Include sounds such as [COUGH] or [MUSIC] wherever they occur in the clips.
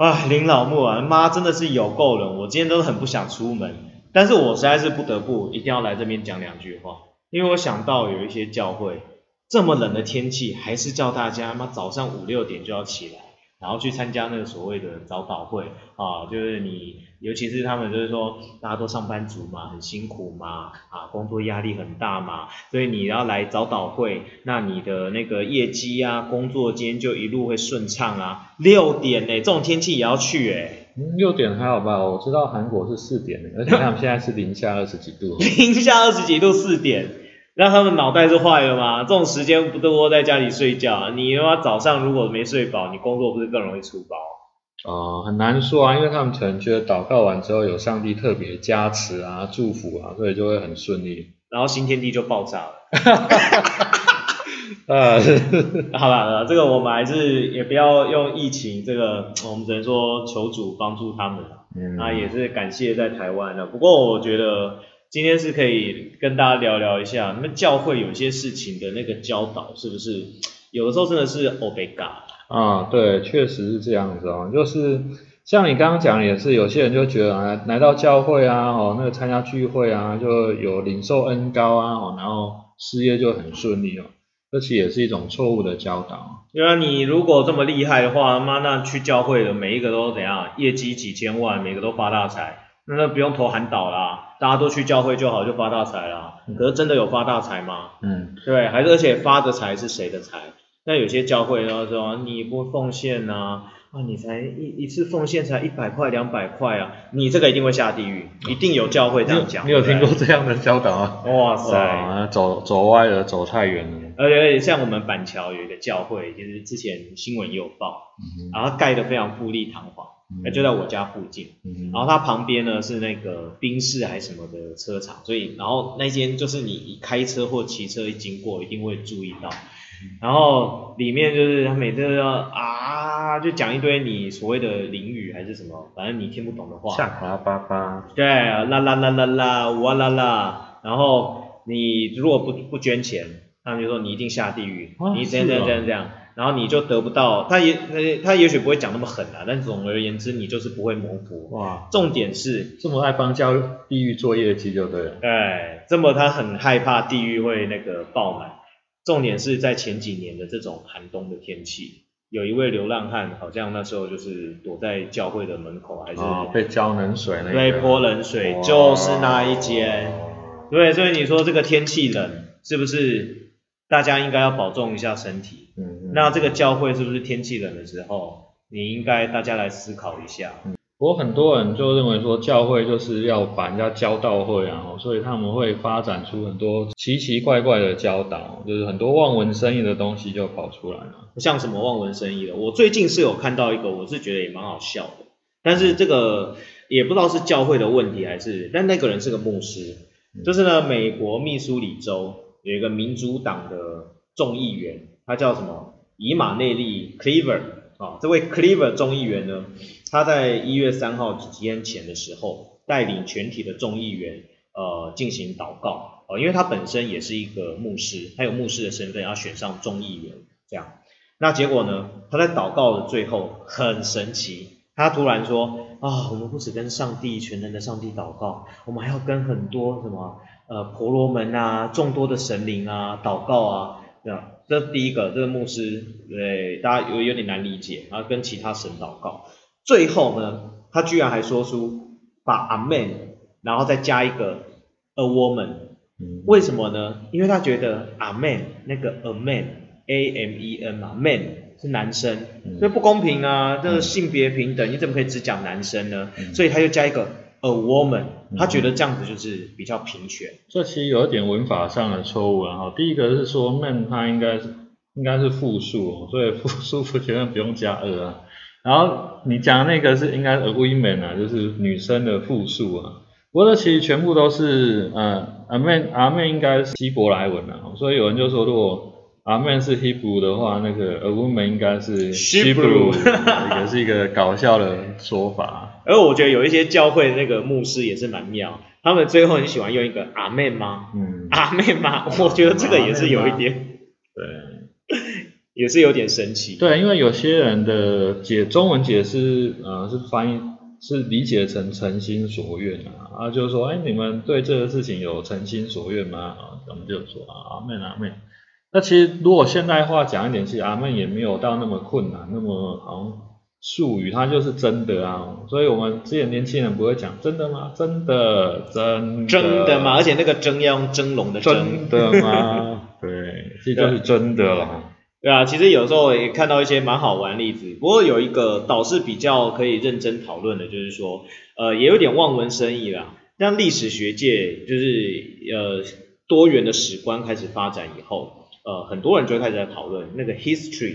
啊，林老木啊，妈真的是有够冷，我今天都很不想出门，但是我实在是不得不一定要来这边讲两句话，因为我想到有一些教会这么冷的天气，还是叫大家妈早上五六点就要起来，然后去参加那个所谓的早祷会啊，就是你。尤其是他们就是说，大家都上班族嘛，很辛苦嘛，啊，工作压力很大嘛，所以你要来早祷会，那你的那个业绩啊，工作间就一路会顺畅啊。六点呢，这种天气也要去哎。嗯，六点还好吧？我知道韩国是四点的，而且他们现在是零下二十几度。[LAUGHS] 零下二十几度四点，那他们脑袋是坏了吗？这种时间不都窝在家里睡觉？你他妈早上如果没睡饱，你工作不是更容易出包？哦，很难说啊，因为他们可能觉得祷告完之后有上帝特别加持啊、祝福啊，所以就会很顺利，然后新天地就爆炸了。[LAUGHS] 呃，[LAUGHS] 好了，这个我们还是也不要用疫情这个，我们只能说求主帮助他们嗯，那也是感谢在台湾的。不过我觉得今天是可以跟大家聊聊一下，那教会有些事情的那个教导是不是？有的时候真的是 o b e g a 啊，对，确实是这样子哦，就是像你刚刚讲的也是，有些人就觉得来来到教会啊，哦，那个参加聚会啊，就有领受恩高啊，哦，然后事业就很顺利哦，这其实也是一种错误的教导。对啊，你如果这么厉害的话，妈那去教会的每一个都怎样，业绩几千万，每个都发大财，那那不用投韩导啦，大家都去教会就好，就发大财啦。可是真的有发大财吗？嗯，对，还是而且发的财是谁的财？那有些教会然后说你不奉献呐，啊你才一一次奉献才一百块两百块啊，你这个一定会下地狱，一定有教会这样讲。你有听过这样的教导啊？哇塞，走走歪了，走太远了。而且像我们板桥有一个教会，就是之前新闻也有报，然后盖的非常富丽堂皇，那就在我家附近，然后它旁边呢是那个宾士还是什么的车厂，所以然后那间就是你开车或骑车一经过，一定会注意到。然后里面就是他每次都要啊，就讲一堆你所谓的淋雨还是什么，反正你听不懂的话。下滑巴巴。对，啦啦啦啦啦，哇啦啦。然后你如果不不捐钱，他们就说你一定下地狱，你这样这样这样这样，然后你就得不到。他也他也许不会讲那么狠啊，但总而言之，你就是不会蒙福。哇，重点是这么爱帮教地狱做业绩就对了。哎，这么他很害怕地狱会那个爆满。重点是在前几年的这种寒冬的天气，有一位流浪汉，好像那时候就是躲在教会的门口，还是被浇冷水那被泼冷水，就是那一间。对，所以你说这个天气冷，是不是大家应该要保重一下身体？嗯，那这个教会是不是天气冷的时候，你应该大家来思考一下。我很多人就认为说教会就是要把人家教到会啊，所以他们会发展出很多奇奇怪怪的教导，就是很多望文生义的东西就跑出来了。像什么望文生义的，我最近是有看到一个，我是觉得也蛮好笑的，但是这个也不知道是教会的问题还是，但那个人是个牧师，就是呢，美国密苏里州有一个民主党的众议员，他叫什么以马内利，Clever。啊，这位 Cleaver 众议员呢，他在一月三号几天前的时候，带领全体的众议员呃进行祷告，呃，因为他本身也是一个牧师，他有牧师的身份，要选上众议员这样。那结果呢，他在祷告的最后很神奇，他突然说啊，我们不只跟上帝全能的上帝祷告，我们还要跟很多什么呃婆罗门啊，众多的神灵啊祷告啊，这样。这第一个，这个牧师，对大家有有点难理解，然后跟其他神祷告，最后呢，他居然还说出把阿 man，然后再加一个 a woman，为什么呢？因为他觉得阿 man 那个 a man，a m e n 嘛，man 是男生，所以不公平啊，这个性别平等，你怎么可以只讲男生呢？所以他就加一个。A woman，他觉得这样子就是比较平权。这其实有一点文法上的错误啊。哈，第一个是说 man，它应该是应该是复数，所以复数不前面不用加 a 啊。然后你讲那个是应该 a woman 啊，就是女生的复数啊。不过这其实全部都是呃，a man，a man 应该是希伯来文啊。所以有人就说，如果 a man 是 Hebrew 的话，那个 a woman 应该是 Hebrew，也是一个搞笑的说法。而我觉得有一些教会那个牧师也是蛮妙，他们最后很喜欢用一个阿妹吗？嗯，阿妹吗？我觉得这个也是有一点。对，也是有点神奇。对，因为有些人的解中文解释，呃，是翻译是理解成诚心所愿啊，啊，就是说，哎，你们对这个事情有诚心所愿吗？啊，我们就说啊，阿妹阿妹。那其实如果现代化讲一点，其实阿妹也没有到那么困难，那么好像术语它就是真的啊，所以我们之前年轻人不会讲真的吗？真的，真真的吗？而且那个真要用蒸笼的真的吗？对，这就是真的啦。对啊，其实有时候也看到一些蛮好玩例子，不过有一个倒是比较可以认真讨论的，就是说，呃，也有点望文生义啦。像历史学界，就是呃多元的史观开始发展以后，呃，很多人就开始在讨论那个 history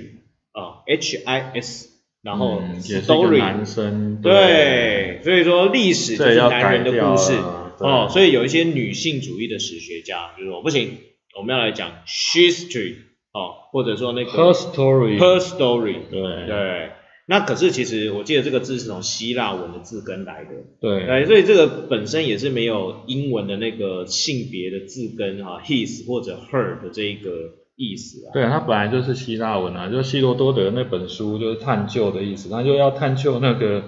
啊，H I S，然后 story，男生对，所以说历史就是男人的故事哦，所以有一些女性主义的史学家就说不行，我们要来讲 history。哦，或者说那个 her story，her story，对。对，那可是其实我记得这个字是从希腊文的字根来的，对，所以这个本身也是没有英文的那个性别的字根啊，his 或者 her 的这一个意思啊。对，它本来就是希腊文啊，就希罗多德那本书就是探究的意思，他就要探究那个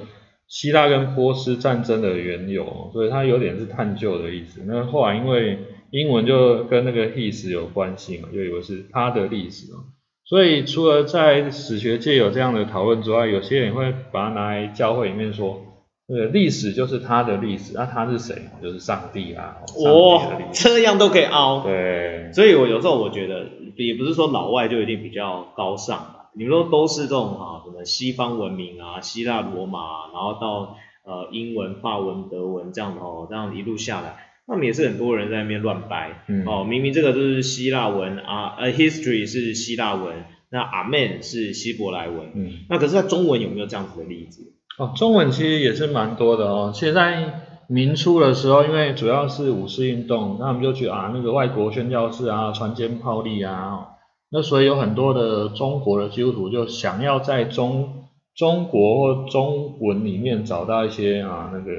希腊跟波斯战争的缘由，所以它有点是探究的意思。那后来因为英文就跟那个 his 有关系嘛，就以为是他的历史嘛。所以除了在史学界有这样的讨论之外，有些人会把它拿来教会里面说，呃，历史就是他的历史，那他是谁？就是上帝啊。哇，这样都可以凹。对。所以我有时候我觉得，也不是说老外就一定比较高尚吧。你们说都是这种啊，什么西方文明啊，希腊罗马，然后到呃英文、法文、德文这样的哦，这样一路下来。他们也是很多人在那边乱掰，哦，明明这个就是希腊文啊，呃，history 是希腊文，那 amen 是希伯来文，嗯，那可是在中文有没有这样子的例子？哦，中文其实也是蛮多的哦。现在明初的时候，因为主要是武士运动，那我们就去啊那个外国宣教士啊，船坚炮利啊，那所以有很多的中国的基督徒就想要在中中国或中文里面找到一些啊那个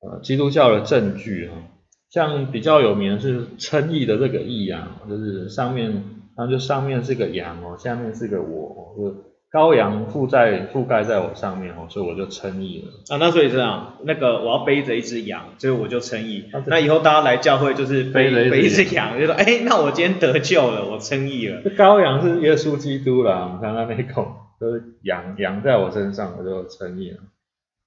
呃基督教的证据啊。像比较有名是称义的这个义啊，就是上面，然后就上面是个羊哦，下面是个我，就羔羊覆在覆盖在我上面哦，所以我就称义了。啊，那所以这样，那个我要背着一只羊，所以我就称义。那以后大家来教会就是背背一只羊，就说，哎，那我今天得救了，我称义了。这羔羊是耶稣基督啦，你看他那口就是羊，羊在我身上，我就称义了。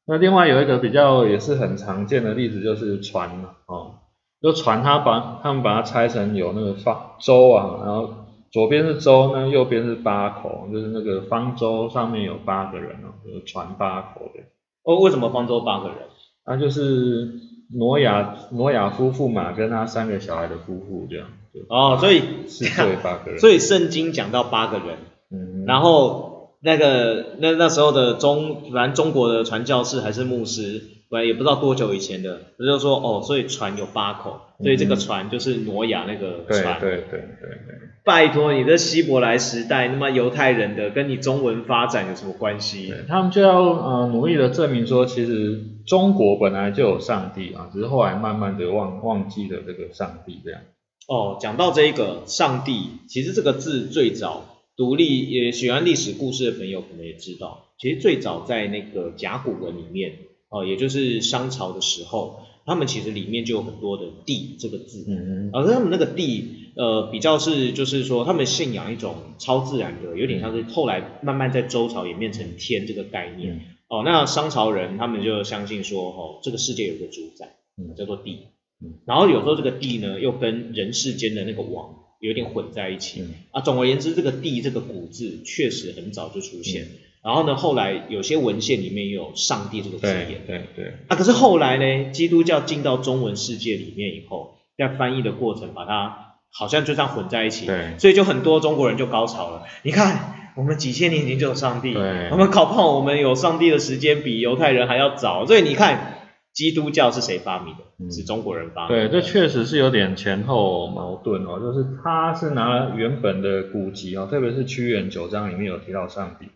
那另外有一个比较也是很常见的例子，就是船哦。就船，他把他们把它拆成有那个方舟啊，然后左边是舟，呢右边是八口，就是那个方舟上面有八个人哦，就是船八口的。哦，为什么方舟八个人？啊，就是挪亚挪亚夫妇嘛，跟他三个小孩的夫妇这样。哦，所以是对八个人。所以圣经讲到八个人，嗯，然后那个那那时候的中，反正中国的传教士还是牧师。也不知道多久以前的，他就说哦，所以船有八口，所以这个船就是挪亚那个船。对对对对对。拜托，你这希伯来时代，那么犹太人的跟你中文发展有什么关系？他们就要呃努力的证明说，其实中国本来就有上帝啊，只是后来慢慢的忘忘记了这个上帝这样。哦，讲到这一个上帝，其实这个字最早独立也喜欢历史故事的朋友可能也知道，其实最早在那个甲骨文里面。哦，也就是商朝的时候，他们其实里面就有很多的地这个字，嗯嗯，而他们那个地，呃，比较是就是说，他们信仰一种超自然的，有点像是后来慢慢在周朝演变成天这个概念。哦，那商朝人他们就相信说，哦，这个世界有个主宰，嗯，叫做地，嗯，然后有时候这个地呢，又跟人世间的那个王有点混在一起，啊，总而言之，这个地这个古字确实很早就出现。然后呢，后来有些文献里面也有上帝这个字眼，对对。啊，可是后来呢，基督教进到中文世界里面以后，在翻译的过程把它好像就这样混在一起，对。所以就很多中国人就高潮了。你看，我们几千年前就有上帝，对。我们搞不好我们有上帝的时间比犹太人还要早。所以你看，基督教是谁发明的？是中国人发明。对，这确实是有点前后矛盾哦。就是他是拿原本的古籍哦，特别是屈原九章里面有提到上帝。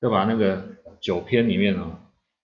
就把那个九篇里面哦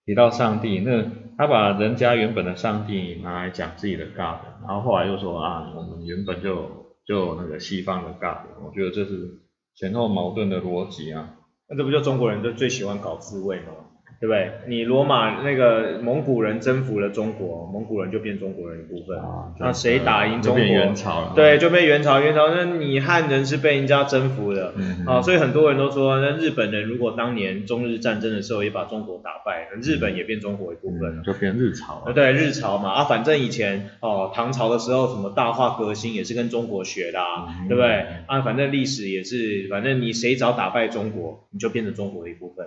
提到上帝，那他把人家原本的上帝拿来讲自己的 God，然后后来又说啊，我们原本就就那个西方的 God，我觉得这是前后矛盾的逻辑啊。那这不就中国人就最喜欢搞自卫吗？对不对？你罗马那个蒙古人征服了中国，蒙古人就变中国人一部分。啊，那谁打赢中国？元朝了。对，就被元朝，元朝那你汉人是被人家征服的。嗯，啊，所以很多人都说，那日本人如果当年中日战争的时候也把中国打败，那日本也变中国一部分了。嗯就变日朝。对，日朝嘛，啊，反正以前哦，唐朝的时候什么大化革新也是跟中国学的啊，嗯对不对？啊，反正历史也是，反正你谁早打败中国，你就变成中国的一部分，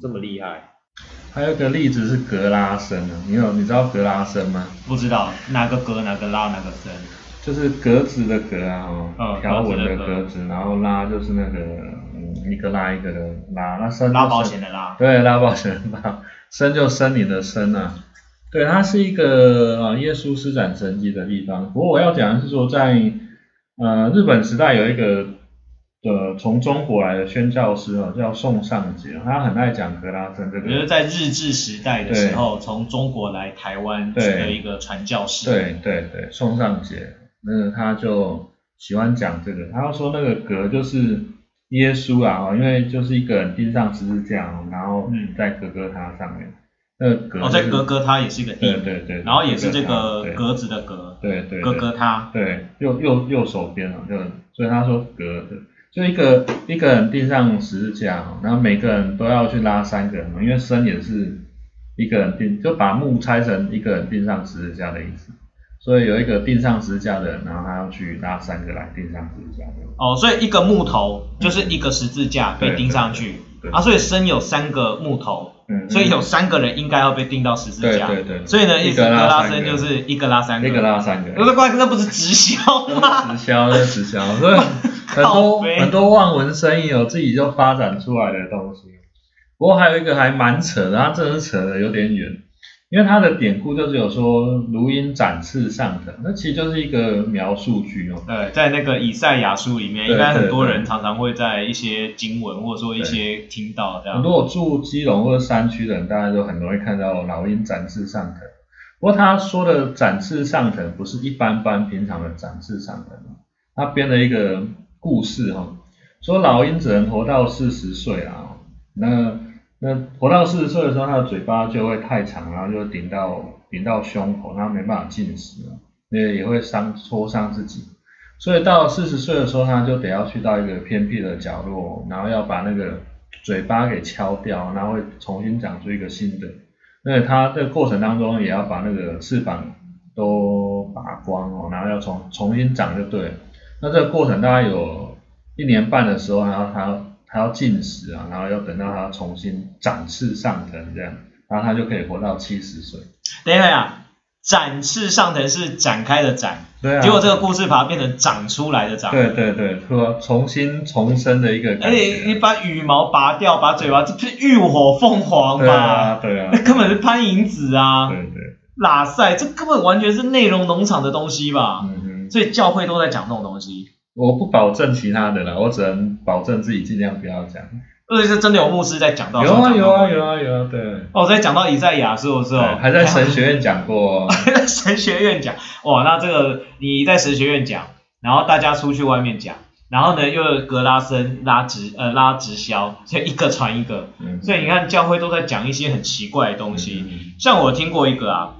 这么厉害。还有一个例子是格拉森啊，你有你知道格拉森吗？不知道哪个格哪个拉哪个森，就是格子的格啊，嗯哦，条纹的格子然后拉就是那个嗯一个拉一个的拉，那生拉保险的拉。对，拉保险的拉，[LAUGHS] 森就森你的森啊。对，它是一个呃耶稣施展神迹的地方。不过我要讲的是说，在呃日本时代有一个呃从中国来的宣教师啊，叫宋尚杰，他很爱讲格拉森这我觉得。在日治时代的时候，从中国来台湾对的一个传教士。对对对，宋尚杰，那他就喜欢讲这个，他要说那个格就是耶稣啊，哦因为就是一个人钉上十字架，哦然后嗯在格格他上面，那个格、哦，在格格他也是一个地，对对对，然后也是这个格子的格，对对对格格他。对右右右手边啊，就所以他说格就一个一个人钉上十字架，哦然后每个人都要去拉三个人，因为生也是一个人钉，就把木拆成一个人钉上十字架的意思。所以有一个钉上十字架的人，然后他要去拉三个来钉上十字架的。哦，所以一个木头就是一个十字架被钉上去对对对啊，所以生有三个木头，嗯，所以有三个人应该要被钉到十字架。对对对所以呢，一格个拉三个拉森就是一个拉三个，一个拉三个。那这关那不是直销吗？直销那直销，所以 [LAUGHS] 很多很多望文生义哦自己就发展出来的东西。不过还有一个还蛮扯的，它真的是扯的有点远，因为它的典故就是有说如鹰展翅上腾，那其实就是一个描述句哦。对，在那个以赛亚书里面，对应该很多人常常会在一些经文或者说一些听到这样如。果住基隆或者山区的人，大家都很容易看到老鹰展翅上腾。不过他说的展翅上腾不是一般般平常的展翅上腾，他编了一个故事哈、说老鹰只能活到四十岁啦、哦，那那活到四十岁的时候，他的嘴巴就会太长，然后就顶到顶到胸口，它没办法进食了，那也会伤戳伤自己。所以到四十岁的时候，他就得要去到一个偏僻的角落，然后要把那个嘴巴给敲掉，然后会重新长出一个新的。那他这个过程当中也要把那个翅膀都拔光哦，然后要重重新长就对了。那这个过程大概有一年半的时候，然后他要他要进食啊，然后要等到他重新展翅上腾这样，然后他就可以活到七十岁。等一下呀，展翅上腾是展开的展，对啊，结果这个故事把它变成长出来的长。对对对，说重新重生的一个感而且你。把羽毛拔掉，把嘴巴，这不是浴火凤凰对吗？啊对啊那根本是潘迎紫啊，对对，拉塞，这根本完全是内容农场的东西吧？嗯哼。所以教会都在讲这种东西。我不保证其他的了，我只能保证自己尽量不要讲。而且是真的有牧师在讲到，有啊有啊有啊。啊有啊，对。哦，在讲到以赛亚书的时候对，还在神学院讲过、哦。[LAUGHS] 还在神学院讲，哇，那这个你在神学院讲，然后大家出去外面讲，然后呢又有格拉森拉直呃拉直销，所以一个传一个，嗯，所以你看教会都在讲一些很奇怪的东西。嗯像我听过一个啊，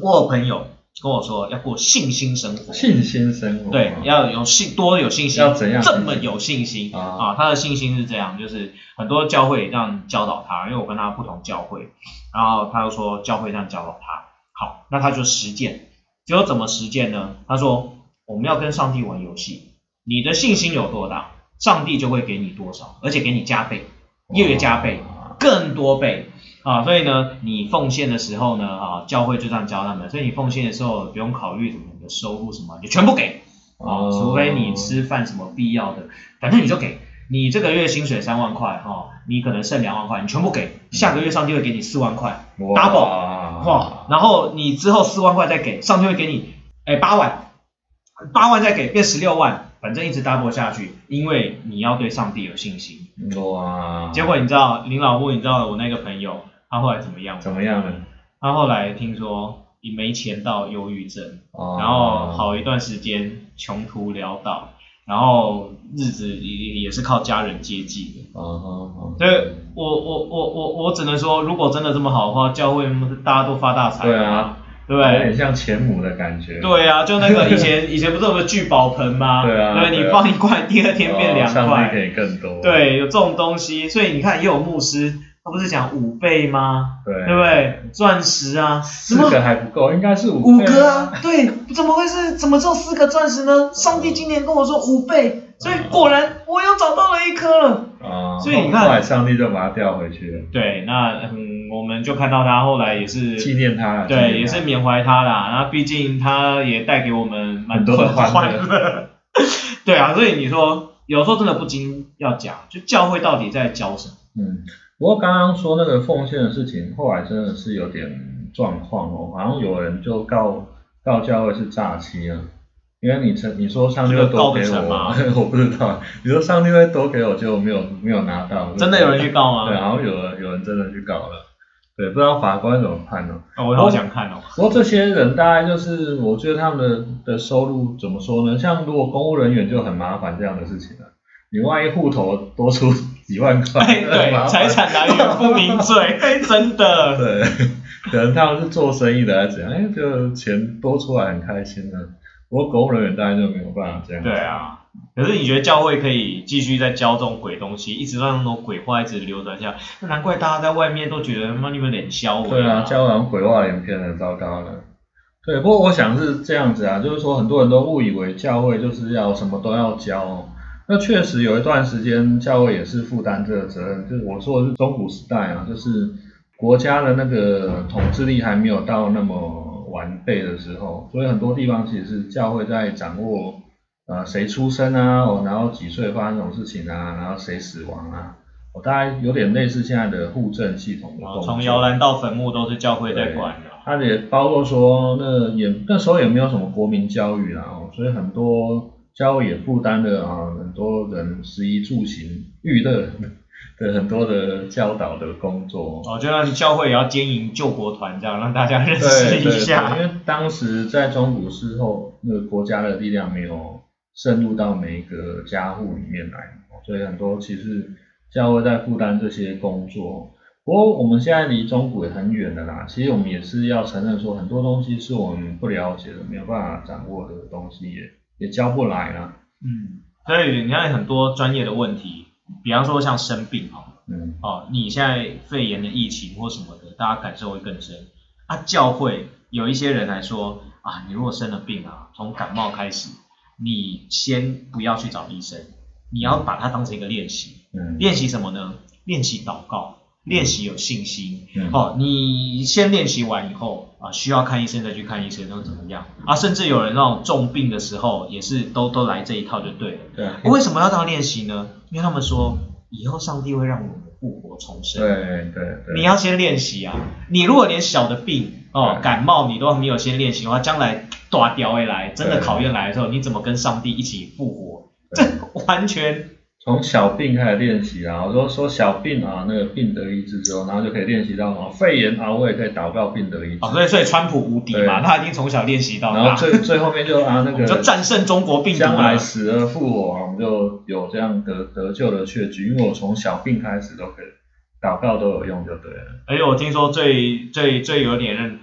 我有朋友跟我说要过信心生活，信心生活。对，要有信多有信心，要怎样？这么有信心。啊。啊？他的信心是这样，就是很多教会这样教导他，因为我跟他不同教会，然后他又说教会这样教导他，好，那他就实践，结果怎么实践呢？他说我们要跟上帝玩游戏，你的信心有多大，上帝就会给你多少，而且给你加倍，越加倍，哇更多倍。啊，所以呢，你奉献的时候呢，啊，教会就这样教他们，所以你奉献的时候不用考虑什么你的收入什么，你就全部给，啊，哦。除非你吃饭什么必要的，反正你就给。你这个月薪水三万块，哈、你可能剩两万块，你全部给，下个月上帝会给你四万块，double 哇，然后你之后四万块再给，上帝会给你，哎八万，八万再给变十六万，反正一直 double 下去，因为你要对上帝有信心。哇，结果你知道林老木，你知道我那个朋友他后来怎么样吗？怎么样了？他后来听说你没钱到忧郁症，哦然后好一段时间穷途潦倒，然后日子也也是靠家人接济的。哦哦哦，所以我我我我我只能说，如果真的这么好的话，教会大家都发大财了对啊，对不对？有点像钱母的感觉。对啊，就那个以前 [LAUGHS] 以前不是有个聚宝盆吗？对啊你对啊放一块，第二天变两哦上帝块。以更多。对，有这种东西，所以你看，也有牧师，他不是讲五倍吗？对对不对？钻石啊，什么四个还不够，应该是五倍五个啊？对，怎么会是怎么只有四个钻石呢？上帝今年跟我说五倍，所以果然我又找到了一颗了。啊，所以你看后来上帝就把它调回去了，对，那嗯，我们就看到他后来也是纪念他了。对，他也是缅怀他啦。然后毕竟他也带给我们蛮很多的欢乐。[LAUGHS] 对啊，所以你说有时候真的不禁要讲，就教会到底在教什么？嗯，不过刚刚说那个奉献的事情，后来真的是有点状况哦，好像有人就告告教会是诈欺啊。因为你成你说上帝会多给我，[LAUGHS] 我不知道。你说上帝会多给我，结果没有没有拿到，真的有人去告对，吗？好像有人有人真的去告了。对，不知道法官怎么判呢？哦我好想看哦。不过这些人大概就是，我觉得他们的的收入怎么说呢？像如果公务人员就很麻烦这样的事情了、你万一户头多出 [LAUGHS] 几万块，哎，对，财产来源不明罪，[LAUGHS] 哎，真的。对，可能他们是做生意的还是怎样？哎，就钱多出来很开心呢、不过公务人员大概就没有办法这样。对，啊，可是你觉得教会可以继续在教这种鬼东西，一直让那种鬼话一直流传下，那难怪大家在外面都觉得他妈你们脸消对啊，教好像鬼话连篇的，糟糕了。对，不过我想是这样子啊，就是说很多人都误以为教会就是要什么都要教、哦。那确实有一段时间教会也是负担这个责任，就是我说的是中古时代啊，就是国家的那个统治力还没有到那么完备的时候，所以很多地方其实是教会在掌握呃谁出生啊，哦然后几岁发生什么事情啊，然后谁死亡啊，我、大概有点类似现在的户政系统的。从摇篮到坟墓都是教会在管的。它也包括说，那也那时候也没有什么国民教育啦，哦，所以很多教会也负担了啊很多人食衣住行娱乐的很多的教导的工作。哦，就让教会也要经营救国团这样，让大家认识一下。对，因为当时在中古时候，那个国家的力量没有渗入到每一个家户里面来，哦所以很多其实教会在负担这些工作。不过我们现在离中古也很远的啦，其实我们也是要承认说，很多东西是我们不了解的，没有办法掌握的东西也也教不来啦。嗯，所以你看很多专业的问题，比方说像生病哈，嗯，哦，你现在肺炎的疫情或什么的，大家感受会更深。啊，教会有一些人来说啊，你如果生了病啊，从感冒开始，你先不要去找医生，你要把它当成一个练习。嗯，练习什么呢？练习祷告，练习有信心。嗯哦，你先练习完以后啊，需要看医生再去看医生，那怎么样？啊，甚至有人那种重病的时候，也是都都来这一套就对了。对啊，为什么要这样练习呢？因为他们说以后上帝会让我们复活重生。对对对，你要先练习啊！你如果连小的病哦感冒你都没有先练习的话，将来大掉会来，真的考验来的时候，你怎么跟上帝一起复活？这完全从小病开始练习啊，我说说小病啊，那个病得医治之后，然后就可以练习到什么肺炎啊，我也可以祷告病得医治。啊，所以所以川普无敌嘛，他已经从小练习到大，然后最最后面就啊那个就战胜中国病毒将来。死而复活啊，我们就有这样得得救的确据，因为我从小病开始都可以祷告都有用就对了。而且我听说最最最有点让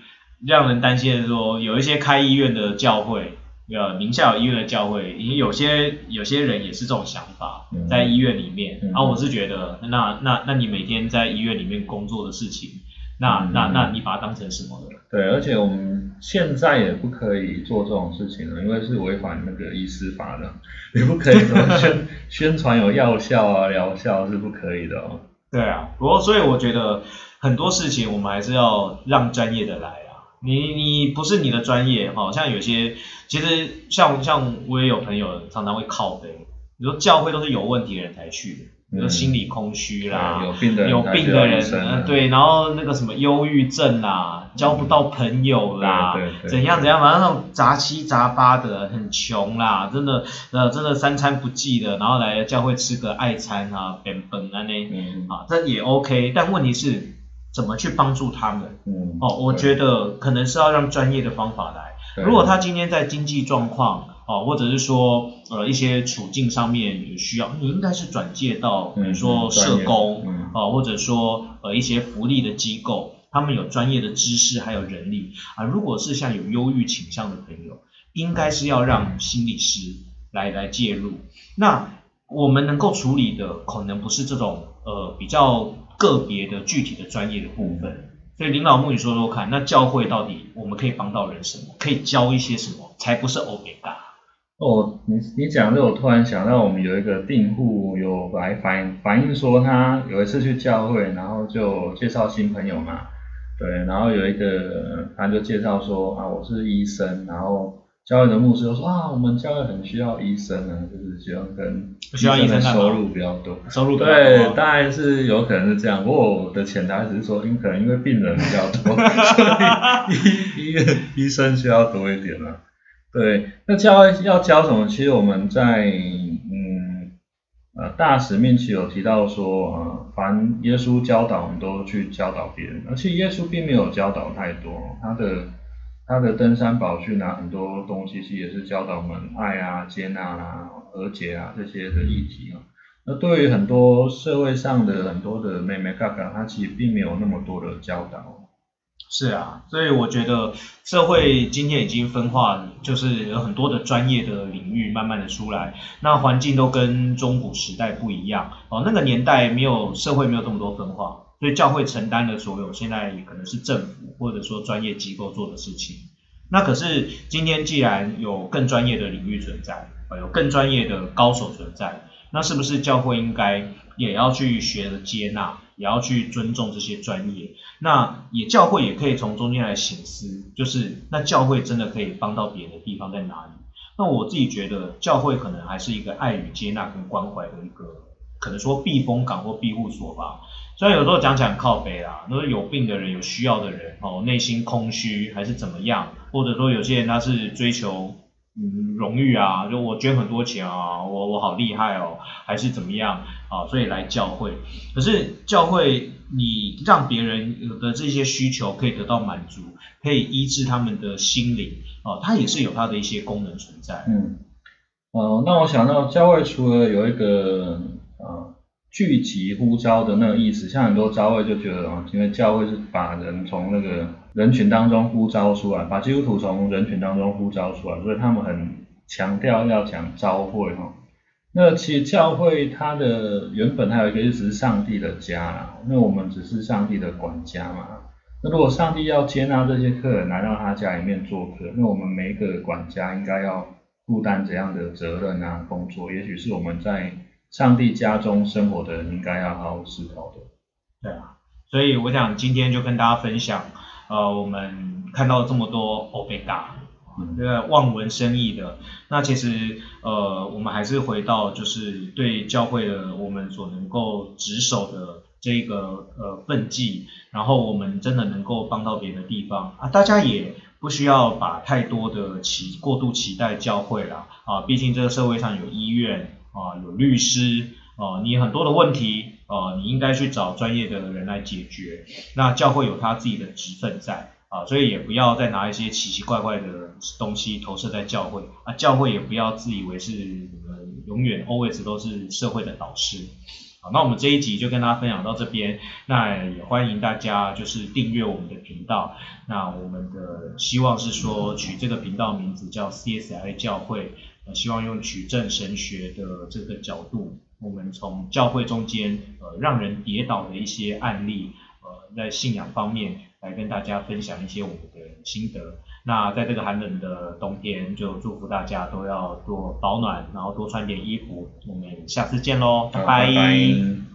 让人担心的是说，有一些开医院的教会，呃，名下有医院的教会，也有些有些人也是这种想法，嗯在医院里面。嗯啊，我是觉得，那那那你每天在医院里面工作的事情，那嗯那那你把它当成什么了？对，而且我们现在也不可以做这种事情了，因为是违反那个医师法的，[LAUGHS] 你不可以怎么宣 [LAUGHS] 宣传有药效啊、疗效是不可以的哦。对啊，不过所以我觉得很多事情我们还是要让专业的来啊。你你不是你的专业，好像有些其实像像我也有朋友常常会靠背，你说教会都是有问题的人才去的，比如说嗯。心理空虚啦，对有病的人有才需要病的人啊呃对，然后那个什么忧郁症啦，交不到朋友啦，对对对怎样怎样，反正那种杂七杂八的，很穷啦，真的呃真的三餐不继的，然后来教会吃个爱餐啊，本本啊那。嗯。啊，这也 OK，但问题是怎么去帮助他们？嗯，哦，我觉得可能是要让专业的方法来。如果他今天在经济状况哦，或者是说呃一些处境上面有需要，你应该是转介到比如说社工，哦，或者说呃一些福利的机构，他们有专业的知识还有人力啊。如果是像有忧郁倾向的朋友，应该是要让心理师来来介入。那我们能够处理的可能不是这种呃比较个别的具体的专业的部分。所以领导牧你说说看，那教会到底我们可以帮到人什么？可以教一些什么？才不是欧贝嘎。哦，你你讲这，我突然想到，我们有一个订户有来反反映说，他有一次去教会，然后就介绍新朋友嘛，对，然后有一个他就介绍说啊，我是医生，然后。教会的牧师都说啊，我们教会很需要医生啊，就是希望跟需要医生收入比较多，收入对，当然是有可能是这样。不过我的潜台词是说，因可能因为病人比较多，[LAUGHS] 所以医医院医生需要多一点啊。对，那教会要教什么？其实我们在嗯呃大使命期有提到说啊，凡耶稣教导，我们都去教导别人。而且耶稣并没有教导太多，他的。他的登山宝训啊，很多东西其实也是教导我们爱啊、接纳啊、和解啊这些的议题啊。那对于很多社会上的很多的妹妹哥哥，他其实并没有那么多的教导。是啊，所以我觉得社会今天已经分化，就是有很多的专业的领域慢慢的出来，那环境都跟中古时代不一样哦。那个年代没有社会没有这么多分化。所以教会承担了所有，现在也可能是政府或者说专业机构做的事情。那可是今天既然有更专业的领域存在，有更专业的高手存在，那是不是教会应该也要去学着接纳，也要去尊重这些专业？那也教会也可以从中间来醒思，就是那教会真的可以帮到别人的地方在哪里？那我自己觉得教会可能还是一个爱与接纳跟关怀的一个，可能说避风港或庇护所吧。虽然有时候讲起来靠背啦，都是有病的人、有需要的人哦，内心空虚还是怎么样，或者说有些人他是追求嗯荣誉啊，就我捐很多钱啊，我我好厉害哦，还是怎么样啊，所以来教会。可是教会你让别人有的这些需求可以得到满足，可以医治他们的心灵哦，它也是有它的一些功能存在。嗯，哦，那我想到教会除了有一个啊。聚集呼召的那个意思，像很多教会就觉得啊，因为教会是把人从那个人群当中呼召出来，把基督徒从人群当中呼召出来，所以他们很强调要讲召会哈。那其实教会它的原本还有一个意思是上帝的家，那我们只是上帝的管家嘛。那如果上帝要接纳这些客人来到他家里面做客，那我们每一个管家应该要负担怎样的责任啊？工作，也许是我们在。上帝家中生活的人应该要好好思考的。对啊，所以我想今天就跟大家分享，呃，我们看到这么多欧贝嘎，这个望文生义的，那其实呃，我们还是回到就是对教会的我们所能够执守的这个呃奋际，然后我们真的能够帮到别的地方。啊，大家也不需要把太多的期过度期待教会了啊，毕竟这个社会上有医院。啊，有律师啊，你很多的问题啊，你应该去找专业的人来解决。那教会有他自己的职分在啊，所以也不要再拿一些奇奇怪怪的东西投射在教会啊。教会也不要自以为是永远 always 都是社会的导师。好，那我们这一集就跟大家分享到这边。那也欢迎大家就是订阅我们的频道。那我们的希望是说取这个频道名字叫 CSI 教会。希望用取证神学的这个角度，我们从教会中间呃让人跌倒的一些案例，呃在信仰方面来跟大家分享一些我们的心得。那在这个寒冷的冬天，就祝福大家都要多保暖，然后多穿点衣服。我们下次见喽，拜拜。